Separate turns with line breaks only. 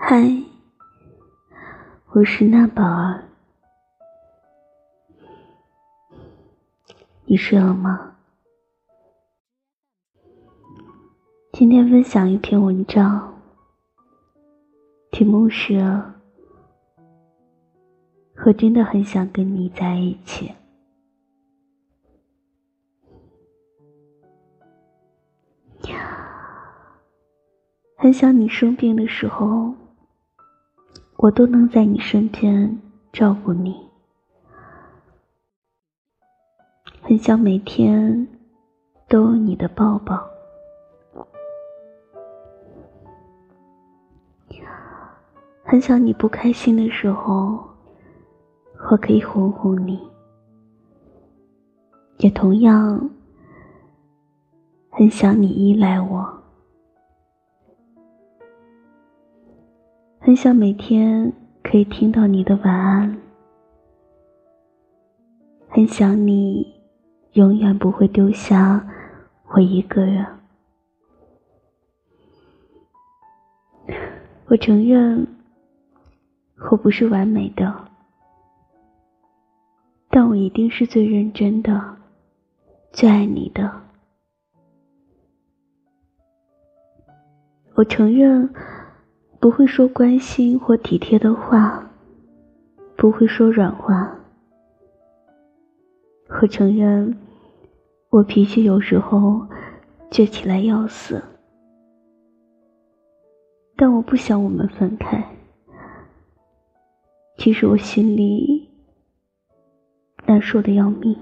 嗨，我是娜宝儿，你睡了吗？今天分享一篇文章，题目是《我真的很想跟你在一起》。很想你生病的时候，我都能在你身边照顾你。很想每天都有你的抱抱。很想你不开心的时候，我可以哄哄你。也同样很想你依赖我。很想每天可以听到你的晚安，很想你永远不会丢下我一个人。我承认我不是完美的，但我一定是最认真的、最爱你的。我承认。不会说关心或体贴的话，不会说软话。我承认，我脾气有时候倔起来要死，但我不想我们分开。其实我心里难受的要命。